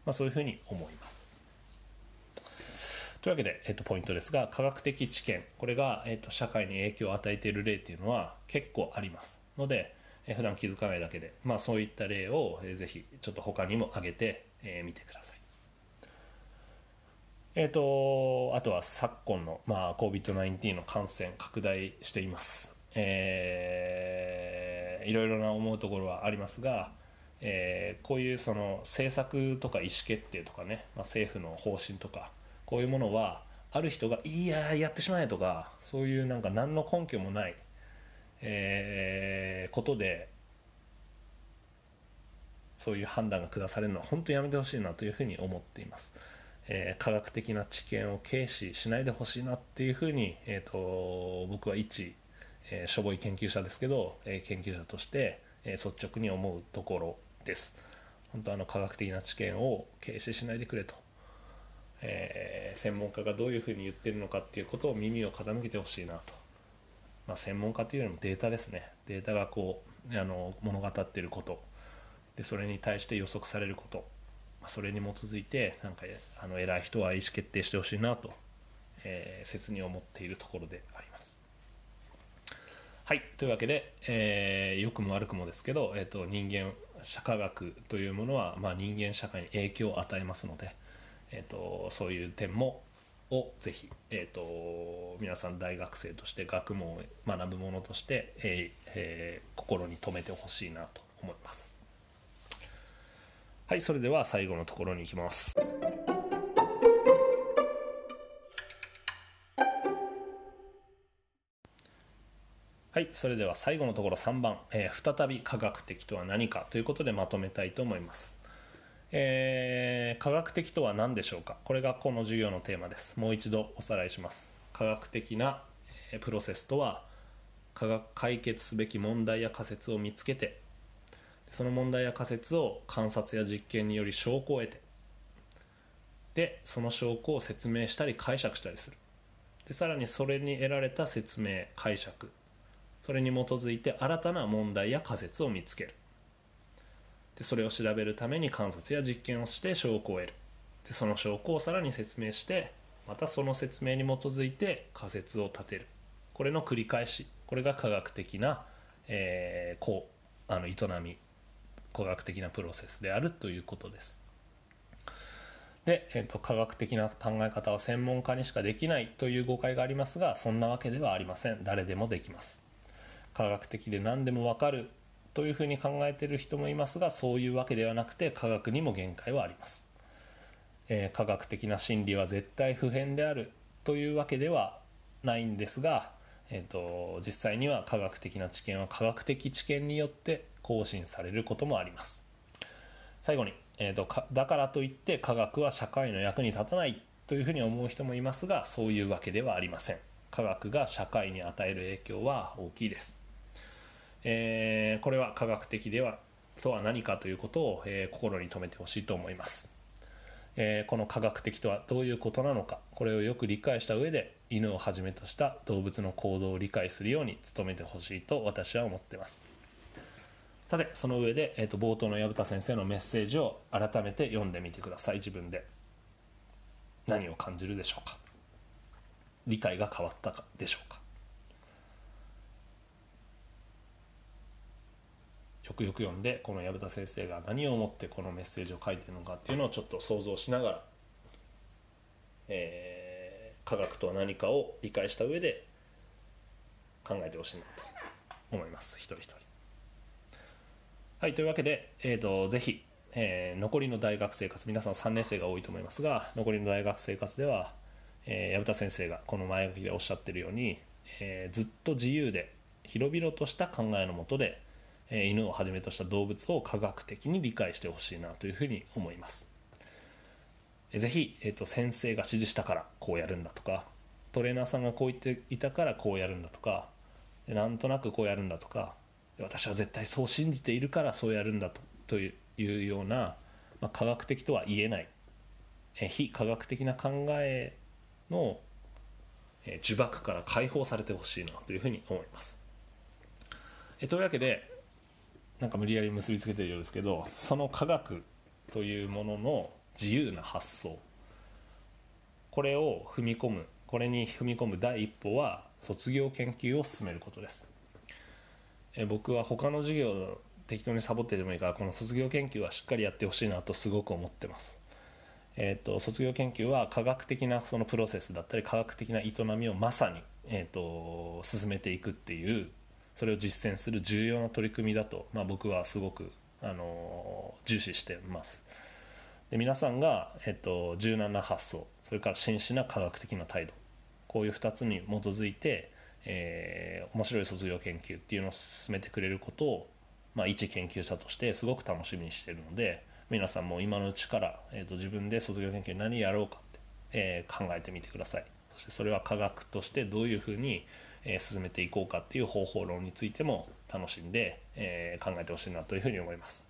まあ、そういうふうに思います。というわけで、えー、とポイントですが科学的知見。これが、えー、と社会に影響を与えている例っていうのは結構あります。ので、えー、普段気づかないだけで、まあ、そういった例を、えー、ぜひちょっと他にも挙げてみ、えー、てください。えーと、あとは昨今の、まあ、COVID-19 の感染拡大しています、えー、いろいろな思うところはありますが、えー、こういうその政策とか意思決定とかね、まあ、政府の方針とかこういうものはある人が「いややってしまえ」とかそういうなんか何の根拠もない、えー、ことでそういう判断が下されるのは本当にやめてほしいなというふうに思っています。えー、科学的な知見を軽視しないでほしいなっていうふうに、えーと、僕は一、えー、しょぼい研究者ですけど、えー、研究者として、え、率直に思うところです。本当あの科学的な知見を軽視しないでくれと。え、専門家がどういうふうに言ってるのかっていうことを耳を傾けてほしいなと、まあ、専門家というよりもデータですね。データがこうあの物語っていること。でそれに対して予測されること。それに基づいてなんかあの偉い人は意思決定してほしいなと、えー、切に思っているところであります。はい。というわけで、えー、良くも悪くもですけど、えーと、人間社会学というものは、まあ、人間社会に影響を与えますので、えーと、そういう点もをぜひ、えーと、皆さん大学生として学問を学ぶものとして、えーえー、心に留めてほしいなと思います。はい。それでは最後のところに行きます。はいそれでは最後のところ3番、えー、再び科学的とは何かということでまとめたいと思います。えー、科学的とは何でしょうか？これがこの授業のテーマです。もう一度おさらいします。科学的なえプロセスとは科学解決すべき問題や仮説を見つけてその問題や仮説を観察や実験により証拠を得てでその証拠を説明したり解釈したりする。でさらにそれに得られた説明解釈。それに基づいて新たな問題や仮説を見つける。でそれを調べるために観察や実験をして証拠を得る。でその証拠をさらに説明してまたその説明に基づいて仮説を立てる。これの繰り返し。これが科学的な、えー、こうあの営み。科学的なプロセスであるということです。で、えーと、科学的な考え方は専門家にしかできないという誤解がありますがそんなわけではありません。誰でもできます。科学的で何でも分かるというふうに考えている人もいますがそういうわけではなくて科学にも限界はあります、えー、科学的な真理は絶対不変であるというわけではないんですが、えーと、実際には科学的な知見は科学的知見によって更新されることもあります。最後に、えーと、とだからといって科学は社会の役に立たないというふうに思う人もいますがそういうわけではありません。科学が社会に与える影響は大きいです。えー、これは科学的ではとは何かということを、えー、心に留めてほしいと思います、えー、この科学的とはどういうことなのかこれをよく理解した上で犬をはじめとした動物の行動を理解するように努めてほしいと私は思ってます。さてその上で、えーと、冒頭の薮田先生のメッセージを改めて読んでみてください自分で。何を感じるでしょうか。理解が変わったかでしょうか。よくよく読んでこの薮田先生が何を思ってこのメッセージを書いてるのかっていうのをちょっと想像しながら、えー、科学とは何かを理解した上で考えてほしいなと思います。一人一人。はいというわけで、えーと、ぜひ、えー、残りの大学生活皆さん3年生が多いと思いますが残りの大学生活では、えー、薮田先生がこの前書きでおっしゃってるように、えー、ずっと自由で広々とした考えのもとでえ犬をはじめとした動物を科学的に理解してほしいなというふうに思います。ぜひ、えーと、先生が指示したからこうやるんだとかトレーナーさんがこう言っていたからこうやるんだとかなんとなくこうやるんだとか私は絶対そう信じているからそうやるんだとというような、まあ、科学的とは言えないえ非科学的な考えの、え呪縛から解放されてほしいなというふうに思いますえというわけでなんか無理やり結びつけてるようですけどその科学というものの自由な発想。これを踏み込むこれに踏み込む第一歩は卒業研究を進めることです。え僕は他の授業適当にサボってでもいいからこの卒業研究はしっかりやってほしいなとすごく思ってます。えーと、卒業研究は科学的なそのプロセスだったり科学的な営みをまさに、えーと進めていくっていうそれを実践する重要な取り組みだと、まあ、僕はすごく、あの重視してます。で皆さんが、えっと、柔軟な発想それから真摯な科学的な態度こういう2つに基づいて、えー、面白い卒業研究っていうのを進めてくれることを、まあ、一研究者としてすごく楽しみにしているので皆さんも今のうちから、えーと、自分で卒業研究何やろうかって、えー、考えてみてください。そしてそれは科学としてどういうふうに、え進めていこうかっていう方法論についても楽しんで、え考えてほしいなというふうに思います。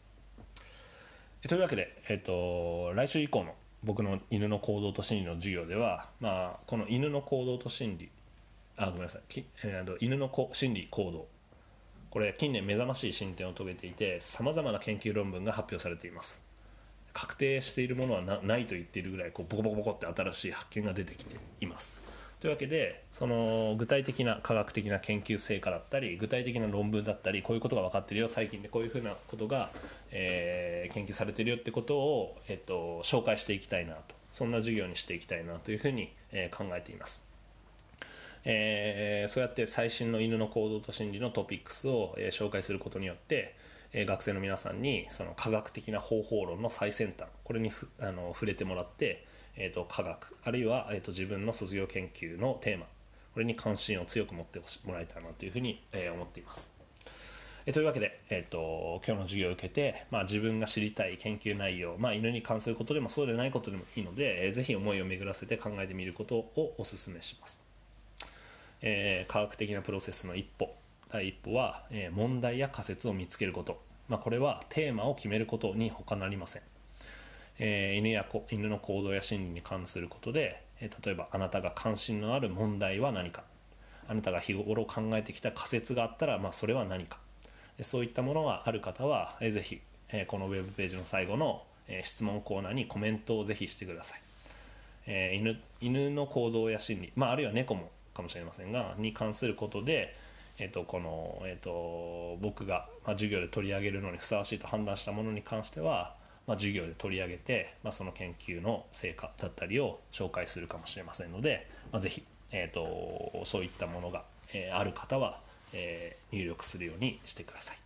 というわけで、えーと、来週以降の僕の犬の行動と心理の授業では、まあ、この犬の行動と心理あごめんなさい、えー、犬の心理行動。これ近年目覚ましい進展を遂げていてさまざまな研究論文が発表されています。確定しているものはないと言っているぐらいこうボコボコボコって新しい発見が出てきています。というわけでその具体的な科学的な研究成果だったり具体的な論文だったりこういうことが分かってるよ最近でこういうふうなことが、えー、研究されてるよってことを、えっと、紹介していきたいなとそんな授業にしていきたいなというふうに、えー、考えています。えー、そうやって最新の犬の行動と心理のトピックスを、えー、紹介することによって、えー、学生の皆さんにその科学的な方法論の最先端これにあの触れてもらってえーと、科学あるいは、えーと、自分の卒業研究のテーマこれに関心を強く持ってもらいたいなというふうに、えー、思っています。えというわけで、えーと、今日の授業を受けて、まあ、自分が知りたい研究内容、まあ、犬に関することでもそうでないことでもいいので、えー、ぜひ思いを巡らせて考えてみることをお勧めします、えー、科学的なプロセスの一歩第一歩は、えー、問題や仮説を見つけること、まあ、これはテーマを決めることに他なりません。えー、犬や犬の行動や心理に関することで、えー、例えばあなたが関心のある問題は何か。あなたが日頃考えてきた仮説があったら、まあ、それは何か。そういったものがある方は、えー、ぜひ、えー、このウェブページの最後の、えー、質問コーナーにコメントをぜひしてください、えー、犬犬の行動や心理、まあ、あるいは猫もかもしれませんがに関することでえーと、この、えーと僕が、まあ、授業で取り上げるのにふさわしいと判断したものに関してはまあ、授業で取り上げて、まあ、その研究の成果だったりを紹介するかもしれませんので、まあ、ぜひ、えーと、そういったものが、えー、ある方は、えー、入力するようにしてください。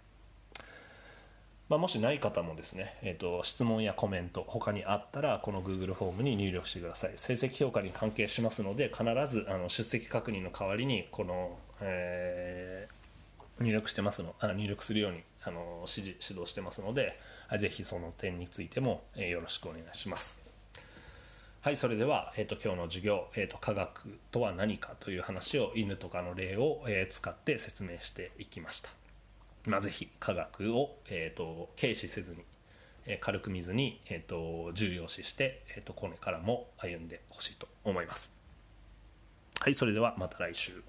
まあ、もしない方もですね、えーと、質問やコメント他にあったらこの Google フォームに入力してください成績評価に関係しますので必ずあの出席確認の代わりにこの、えー、入力してますのあ入力するようにあの指示指導してますのでぜひその点についても、えよろしくお願いします。はい、それでは、えーと、今日の授業、えーと、科学とは何かという話を犬とかの例を、えー、使って説明していきました。まあ、ぜひ科学を、えーと、軽視せずに、え、軽く見ずに、えー、と重要視して、えー、とこれからも歩んでほしいと思います。はい、それではまた来週。